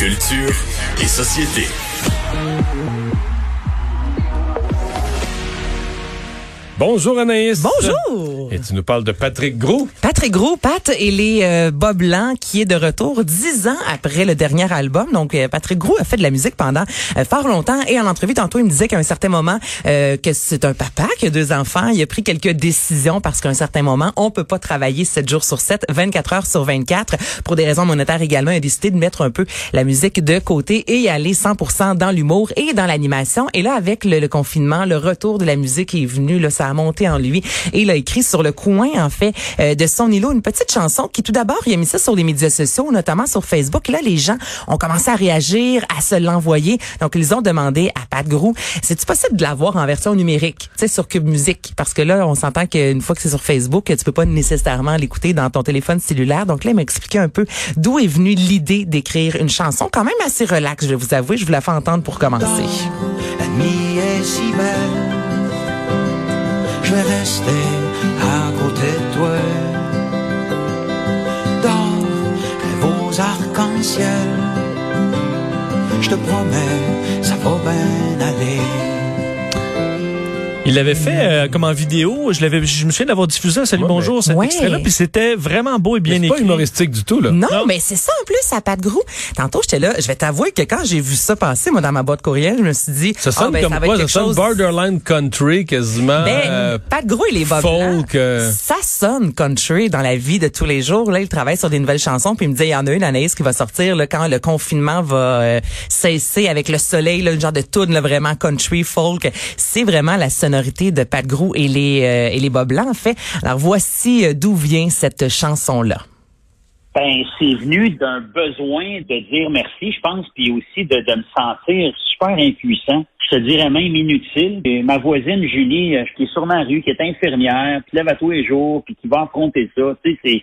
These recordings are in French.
Culture et société. Bonjour Anaïs. Bonjour. Et tu nous parles de Patrick Gros. Patrick Gros, Pat et les euh, Bob Blanc qui est de retour dix ans après le dernier album. Donc euh, Patrick Gros a fait de la musique pendant euh, fort longtemps et en entrevue tantôt il me disait qu'à un certain moment euh, que c'est un papa qui a deux enfants. Il a pris quelques décisions parce qu'à un certain moment on peut pas travailler 7 jours sur 7, 24 heures sur 24 pour des raisons monétaires également. Il a décidé de mettre un peu la musique de côté et y aller 100% dans l'humour et dans l'animation. Et là avec le, le, confinement, le retour de la musique est venu. Là, ça a monté en lui et il a écrit sur le coin en fait euh, de son îlot une petite chanson qui tout d'abord il a mis ça sur les médias sociaux, notamment sur Facebook. Là les gens ont commencé à réagir, à se l'envoyer. Donc ils ont demandé à Pat Grou, c'est possible de l'avoir en version numérique, tu sais sur Cube Musique? Parce que là on s'entend qu'une fois que c'est sur Facebook, tu peux pas nécessairement l'écouter dans ton téléphone cellulaire. Donc là il m'a expliqué un peu d'où est venue l'idée d'écrire une chanson quand même assez relax, je vais vous avouer, je vous la fais entendre pour commencer. Je vais rester à côté de toi. Dans beaux arcs-en-ciel, je te promets, ça va bien aller. Il l'avait fait euh, comme en vidéo. Je l'avais, je me souviens d'avoir diffusé un Salut Ouais, Bonjour cet Ouais. extrait-là, puis c'était vraiment beau et bien C'est écrit. pas humoristique du tout là. Non, Non. mais c'est ça en plus, à Pat Grou. Tantôt, j'étais là, je vais t'avouer que quand j'ai vu ça passer, moi, dans ma boîte courriel, je me suis dit, Ça ah, sonne ben, comme quoi Ça sonne chose- borderline country quasiment. Ben, euh, Pat Grou les Bob folk, euh. ça sonne country dans la vie de tous les jours. Là, il travaille sur des nouvelles chansons, puis il me disait, il y en a une, Anaïs, qui va sortir là, quand le confinement va euh, cesser avec le soleil, là, une genre de tune là, vraiment country, folk. C'est vraiment la sonorité de Pat Grou et les, euh, et les Bob Blanc, en fait. Alors, voici euh, d'où vient cette chanson-là. Ben, c'est venu d'un besoin de dire merci, je pense, puis aussi de, de me sentir super impuissant. Je te dirais même inutile. Et ma voisine Julie, euh, qui est sur ma rue, qui est infirmière, qui lève à tous les jours, puis qui va affronter ça.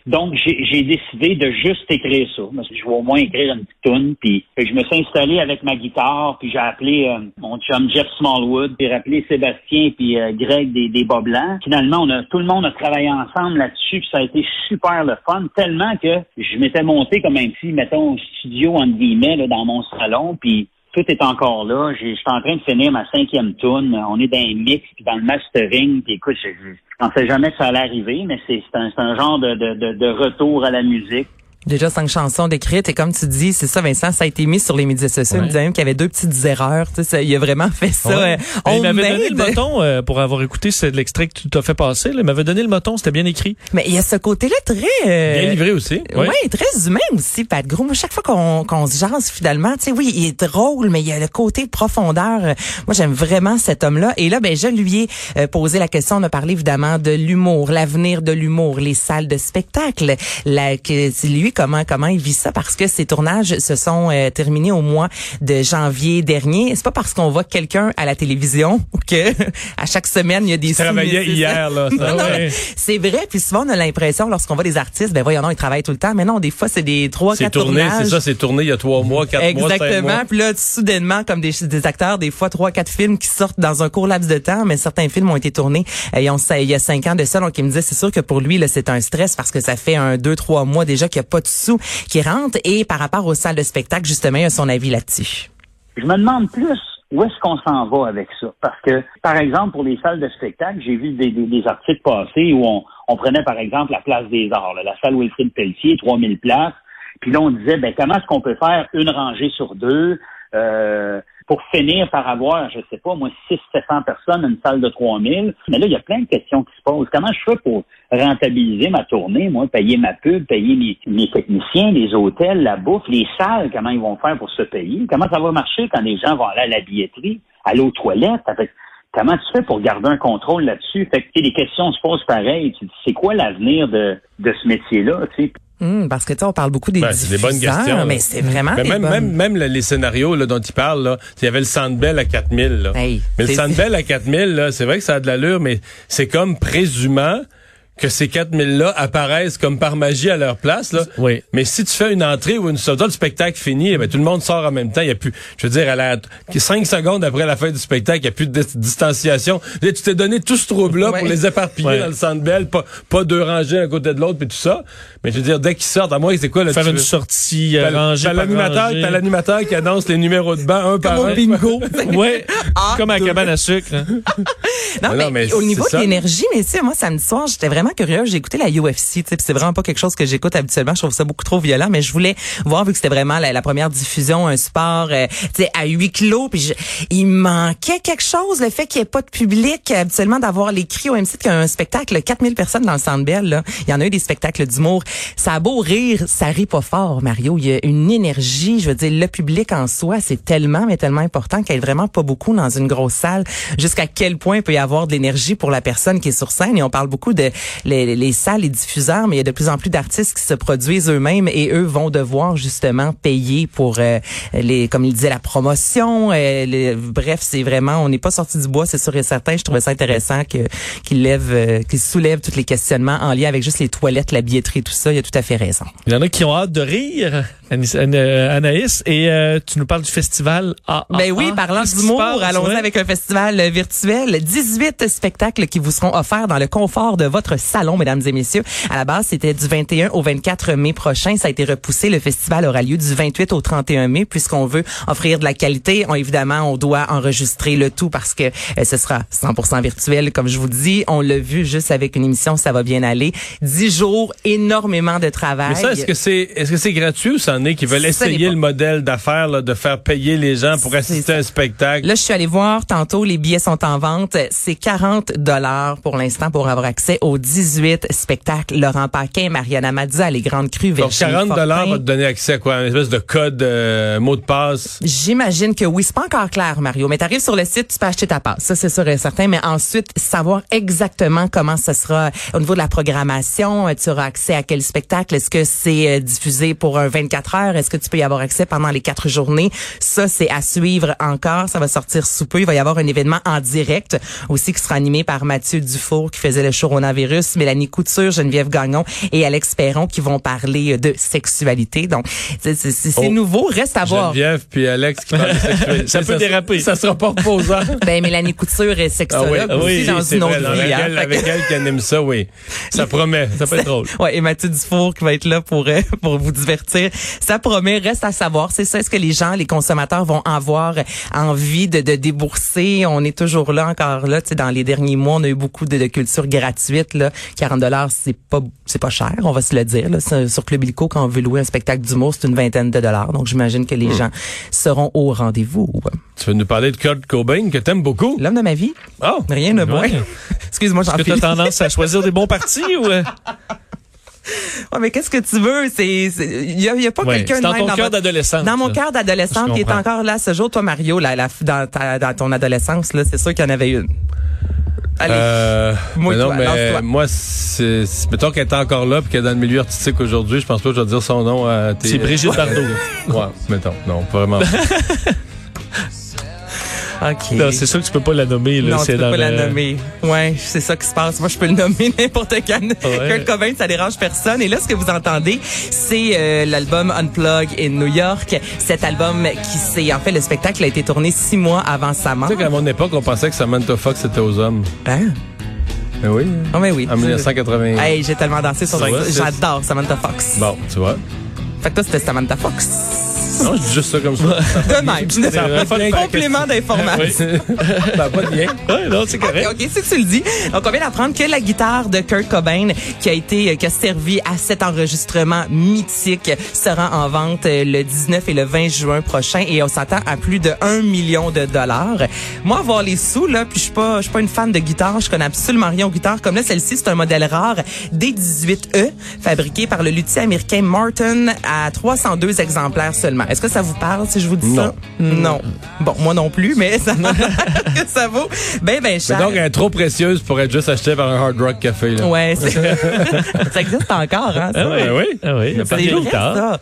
Donc j'ai décidé de juste écrire ça. Je vais au moins écrire une petite tune. Puis je me suis installé avec ma guitare, puis j'ai appelé euh, mon chum Jeff Smallwood, puis j'ai rappelé Sébastien puis euh, Greg des, des Bas Blancs. Finalement, on a tout le monde a travaillé ensemble là-dessus, puis ça a été super le fun, tellement que je m'étais monté comme un petit, mettons, studio entre guillemets là, dans mon salon, puis tout est encore là. Je suis en train de finir ma cinquième tune. On est dans un mix, puis dans le mastering. Puis écoute, je, pensais jamais que ça allait arriver, mais c'est un, un genre de, de, de retour à la musique. Déjà cinq chansons décrites et comme tu dis, c'est ça Vincent, ça a été mis sur les médias sociaux. Il disait même qu'il y avait deux petites erreurs. Tu sais, il a vraiment fait ça. Ouais. euh, Mais il m'avait donné le moton euh, pour avoir écouté l'extrait que tu t'as fait passer. là. Il m'avait donné le moton, c'était bien écrit. Mais il y a ce côté-là très... euh, bien livré aussi. Ouais. très humain aussi, Pat Gros. Moi, chaque fois qu'on qu'on se jase finalement, tu sais, oui, il est drôle, mais il y a le côté profondeur. Moi, j'aime vraiment cet homme-là. Et là, ben, je lui ai euh, posé la question. On a parlé évidemment de l'humour, l'avenir de l'humour, les salles de spectacle. La, que, lui, comment comment il vit ça Parce que ses tournages se sont euh, terminés au mois de janvier dernier. C'est pas parce qu'on voit quelqu'un à la télévision que à chaque semaine il y a des Travaillait sous-métiers. hier là. Ouais. c'est vrai. Puis souvent, on a l'impression, lorsqu'on voit des artistes, ben voyons, non, ils travaillent tout le temps. Mais non, des fois, c'est des trois, C'est quatre tourné, tournages. c'est ça, c'est tourné il y a trois mois, quatre mois, Exactement. mois. Puis là, soudainement, comme des, des acteurs, des fois trois, quatre films qui sortent dans un court laps de temps, mais certains films ont été tournés euh, ils ont, ça- il y a cinq ans de ça. Donc, il me disait, c'est sûr que pour lui, là, c'est un stress parce que ça fait un, deux, trois mois déjà qu'il n'y a pas de sous qui rentrent. Et par rapport aux salles de spectacle, justement, il a son avis là-dessus. Je me demande plus où est-ce qu'on s'en va avec ça. Parce que, par exemple, pour les salles de spectacle, j'ai vu des, articles passer où on, prenait, par exemple, la place des arts, la salle Wilfrid Pelletier, 3000 places. Puis là, on disait, ben, comment est-ce qu'on peut faire une rangée sur deux? Euh, pour finir par avoir, je sais pas, moi, 600-700 personnes, une salle de 3000. Mais là, il y a plein de questions qui se posent. Comment je fais pour rentabiliser ma tournée, moi, payer ma pub, payer mes, techniciens, les hôtels, la bouffe, les salles, comment ils vont faire pour se payer? Comment ça va marcher quand les gens vont aller à la billetterie, aller aux toilettes? Comment tu fais pour garder un contrôle là-dessus? Fait que, les questions se posent pareil. Tu dis, C'est quoi l'avenir de, de ce métier-là, Hum, parce que tu sais, on parle beaucoup des Ben, c'est des bonnes diffuseurs, questions. mais c'est vraiment Mais des même, même, même le- les scénarios là, dont il parle, là, il y avait le Sandbell à 4000. Là. Hey, mais le Sandbell à 4000, là, c'est vrai que ça a de l'allure, mais c'est comme présumant que ces 4000-là apparaissent comme par magie à leur place. Là. Oui. Mais si tu fais une entrée ou une sortie, le spectacle fini, eh ben, tout le monde sort en même temps. Il y a plus, je veux dire, à la 5 secondes après la fin du spectacle, il n'y a plus de dis- distanciation. Là, tu t'es donné tout ce trouble-là Ouais. pour les éparpiller dans le centre belle, pas, pas deux rangées à côté de l'autre, puis tout ça. Mais je veux dire, dès qu'ils sortent, à moi, c'est quoi le Faire une sortie euh, rangée T'as par l'animateur, rangée. t'as l'animateur qui annonce les numéros de banc un par Comme un. au bingo. Ouais, Ah, comme à la cabane à sucre. hein. Non, Mais mais, non, mais au niveau de l'énergie, mais tu sais, moi, samedi soir, j'étais vraiment curieuse. J'ai écouté la UFC, c'est vraiment pas quelque chose que j'écoute habituellement. Je trouve ça beaucoup trop violent, mais je voulais voir, vu que c'était vraiment la, première diffusion, un sport, euh, à huis clos, puis il manquait quelque chose, le fait qu'il n'y ait pas de public, habituellement, d'avoir les cris au même site qu'un spectacle, 4000 personnes dans le Centre Bell. Il y en a eu des spectacles d'humour. Ça a beau rire, ça rit pas fort, Mario. Il y a une énergie, je veux dire, le public en soi, c'est tellement, mais tellement important qu'il y ait vraiment pas beaucoup dans une grosse salle. Jusqu'à quel point il peut y avoir de l'énergie pour la personne qui est sur scène. Et on parle beaucoup de les, les salles, les diffuseurs, mais il y a de plus en plus d'artistes qui se produisent eux-mêmes et eux vont devoir justement payer pour euh, les, comme il disait, la promotion. euh, les- bref, c'est vraiment, on n'est pas sorti du bois, c'est sûr et certain. Je trouvais ça intéressant que qu'il lève, euh, qu'il soulève tous les questionnements en lien avec juste les toilettes, la billetterie, tout ça. Il y a tout à fait raison. Il y en a qui ont hâte de rire, euh, Anaïs, et euh, tu nous parles du festival AA. Ben oui, parlant d'humour, allons-y avec un festival euh, virtuel. 18 spectacles qui vous seront offerts dans le confort de votre salon, mesdames et messieurs. À la base, c'était du 21 au 24 mai prochain. Ça a été repoussé. Le festival aura lieu du 28 au 31 mai puisqu'on veut offrir de la qualité. On, évidemment, on doit enregistrer le tout parce que euh, ce sera 100% virtuel, comme je vous dis. On l'a vu juste avec une émission, ça va bien aller. 10 jours, énormément de travail. Mais ça, est-ce que c'est est-ce que c'est gratuit ou c'en est qui veulent essayer le modèle d'affaires de faire payer les gens pour assister à un spectacle? Là, je suis allée voir tantôt, les billets sont en vente. C'est 40 dollars pour l'instant pour avoir accès aux 18 spectacles. Laurent Paquin, Mariana Mazza, Les Grandes Crues, Donc Virginie 40 dollars va te donner accès à quoi? Une espèce de code, euh, mot de passe? J'imagine que oui, c'est pas encore clair, Mario. Mais t'arrives sur le site, tu peux acheter ta passe. Ça, c'est sûr et certain. Mais ensuite, savoir exactement comment ce sera au niveau de la programmation. euh, Tu auras accès à quel spectacle? Est-ce que c'est euh, diffusé pour un 24 heures? Est-ce que tu peux y avoir accès pendant les quatre journées? Ça, c'est à suivre encore. Ça va sortir sous peu. Il va y avoir un événement en direct aussi qui sera animé par Mathieu Dufour qui faisait le show Mélanie Couture, Geneviève Gagnon et Alex Perron qui vont parler de sexualité. Donc, c'est Oh. nouveau. Reste à voir. Geneviève puis Alex qui parlent de sexualité. Ça peut déraper. Ça sera pas reposant. Ben, Mélanie Couture est sexologue Ah oui, aussi oui, dans une autre vrai, vie. avec, hein. avec elle qui anime ça, oui. Ça promet. Ça peut être drôle. Ouais, et Mathieu Dufour qui va être là pour euh, pour vous divertir. Ça promet, reste à savoir. C'est ça, est-ce que les gens, les consommateurs vont avoir envie de, de débourser? On est toujours là, encore là. Tu sais, dans les derniers mois, on a eu beaucoup de, de culture gratuite. Là. 40 dollars, c'est pas c'est pas cher, on va se le dire. Là. Sur Club Illico, quand on veut louer un spectacle d'humour, c'est une vingtaine de dollars. Donc, j'imagine que Hmm. les gens seront au rendez-vous. Tu veux nous parler de Kurt Cobain que t'aimes beaucoup? L'homme de ma vie, Oh! rien de moins. Ouais. Excuse-moi, j'en Est-ce que tu as file. tendance à choisir des bons partis ou... euh? Ouais, mais qu'est-ce que tu veux? C'est, il y a, il y a pas Ouais, quelqu'un dans ton cœur d'adolescente. Dans mon là. cœur d'adolescente qui est encore là ce jour, toi Mario, la, dans, ta, dans ton adolescence, là, c'est sûr qu'il y en avait une. Allez. Euh, Moi, mais non, toi, mais moi, c'est, c'est- mettons qu'elle est encore là puis qu'elle est dans le milieu artistique aujourd'hui, je pense pas que je vais dire son nom à tes... C'est Brigitte Bardot. Ouais, mettons. Non, pas vraiment. OK. Non, c'est sûr que tu peux pas la nommer. Là, non, tu peux pas la nommer. Ouais, c'est ça qui se passe. Moi, je peux le nommer n'importe quand. Ouais. Kurt Cobain, ça dérange personne. Et là, ce que vous entendez, c'est euh, l'album Unplug in New York. Cet album qui c'est en fait le spectacle a été tourné six mois avant sa mort. tu sais qu'à mon époque, on pensait que Samantha Fox était aux hommes. Hein? Mais oui. Oh, mais oui. En 1980. Hey, j'ai tellement dansé sur Ça? J'adore Samantha Fox. Bon, tu vois. Fait que toi, c'était Samantha Fox. Non, je dis juste ça comme ça. De même. Ça a pas de Complément d'information. Ça n'a pas de lien. Ouais, non, c'est correct. OK, c'est que tu le dis. Donc, on vient d'apprendre que la guitare de Kurt Cobain, qui a été, euh, qui a servi à cet enregistrement mythique, sera en vente euh, le 19 et le 20 juin prochain et on s'attend à plus de 1 million de dollars. Moi, avoir les sous, là, puis je suis pas, je suis pas une fan de guitare, je connais absolument rien aux guitares. Comme là, celle-ci, c'est un modèle rare D18E, fabriqué par le luthier américain Martin à 302 exemplaires seulement. Est-ce que ça vous parle si je vous dis ça? Non. Bon, moi non plus, mais ça que ça vaut ben, ben Mais cher. donc, elle est trop précieuse pour être juste achetée par un Hard Rock Café. Là. Ouais, c'est- ça existe encore, hein? ça? Ah oui, Ah oui? Ah oui, il y a pas C'est de vrai, ça.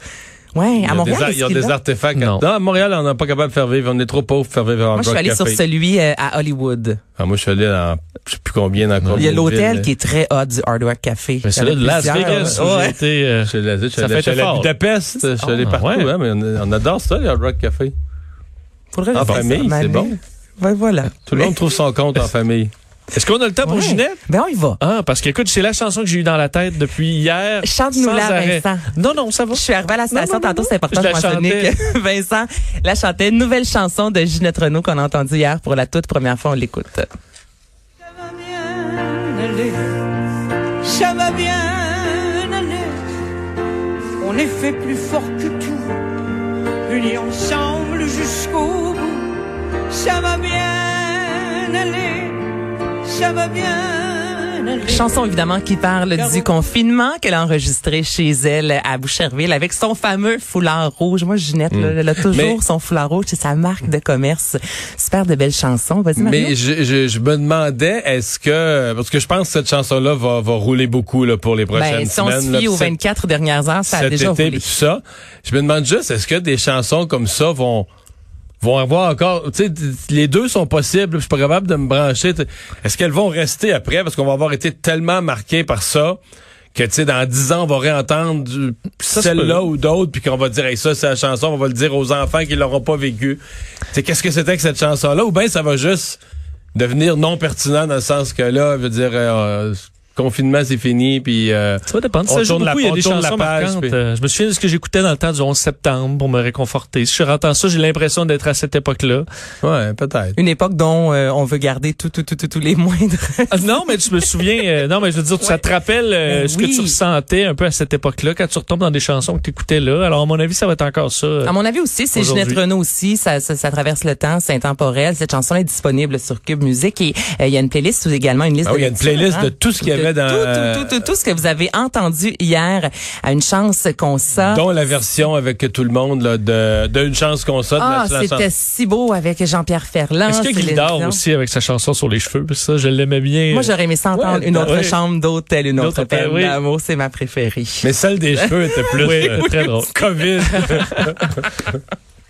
Ouais, Il y à a Montréal. des, il y a des artefacts. Non. à Montréal, on n'est pas capable de faire vivre. On est trop pauvres pour faire vivre un Moi, je suis allée sur celui euh, à Hollywood. Ah, moi, je suis allé dans, je sais plus combien, dans Il y a l'hôtel qui est très hot du Hard Rock Café. Mais a de Las. Vegas où Ouais. j'ai été. euh, Je suis allé, je suis Ça allé- fait je suis allé à. Budapest, je suis allé Ah, partout, ouais. hein, mais on, on adore ça, le Hard Rock Café. Faudrait En le faire ça, famille, c'est bon. Voilà. Tout le monde trouve son compte en famille. Est-ce qu'on a le temps pour Ouais. Ginette? Ben, on y va. Ah, parce qu'écoute, c'est la chanson que j'ai eue dans la tête depuis hier. Chante-nous la, arrêt. Vincent. Non, non, ça va. Je suis arrivée à la station non, non, tantôt, c'est important Je de la mentionner que Vincent la chantait. Une nouvelle chanson de Ginette Renault qu'on a entendue hier pour la toute première fois. On l'écoute. Ça va bien aller, ça va bien aller. On est fait plus fort que tout, unis ensemble jusqu'au bout. Ça va bien aller, ça va bien. Chanson évidemment qui parle du confinement qu'elle a enregistré chez elle à Boucherville avec son fameux foulard rouge. Moi, Ginette, là, elle a toujours Mais- son foulard rouge. C'est sa marque de commerce. Super de belles chansons. Vas-y. Mais je, je, je me demandais, est-ce que, parce que je pense que cette chanson-là va, va rouler beaucoup là, pour les prochaines Ben, si on semaines. se là, fie aux cet- 24 dernières heures, ça a cet déjà été, roulé. tout ça. Je me demande juste, est-ce que des chansons comme ça vont vont avoir encore, tu sais, les deux sont possibles. Je suis pas capable de me brancher. Est-ce qu'elles vont rester après? Parce qu'on va avoir été tellement marqué par ça que tu sais dans dix ans on va réentendre celle-là ou d'autres puis qu'on va dire hey, ça c'est la chanson, on va le dire aux enfants qui l'auront pas vécu. Tu sais qu'est-ce que c'était que cette chanson-là? Ou bien ça va juste devenir non pertinent dans le sens que là, je veux dire euh, confinement c'est fini puis euh, Ça va dépendre. On Ça joue tourne la- beaucoup. Il y a on des tourne la chansons page, marquantes. puis- Euh, je me souviens de ce que j'écoutais dans le temps du 11 septembre pour me réconforter. Si je entends ça, j'ai l'impression d'être à cette époque-là. ouais peut-être. Une époque dont euh, on veut garder tout, tout, tout, tout, tous les moindres. Ah, non, mais tu me souviens, euh, non, mais je veux dire, ça te rappelle euh, Ben ce oui. que tu ressentais un peu à cette époque-là quand tu retombes dans des chansons que tu écoutais là. Alors, à mon avis, ça va être encore ça. euh, À mon avis aussi, c'est. Ginette Renault aussi. Ça, ça, ça traverse le temps, c'est intemporel. Cette chanson est disponible sur Cube Musique et euh, il y a une playlist ou également une liste. Ah oui, de il y a une playlist hein, de tout ce qu'il y de dans- tout, tout, tout, tout, ce que vous avez entendu hier. À une chance qu'on ça. Dont la version avec tout le monde là, de, de Une chance qu'on saute. Ah, c'était si beau avec Jean-Pierre Ferland. Est-ce que Dion. aussi avec sa chanson sur les cheveux? Ça, je l'aimais bien. Moi, j'aurais aimé s'entendre Ouais, une autre ouais. chambre d'hôtel, une autre peine oui. d'amour. C'est ma préférée. Mais celle des cheveux était plus Oui, euh, très drôle. COVID.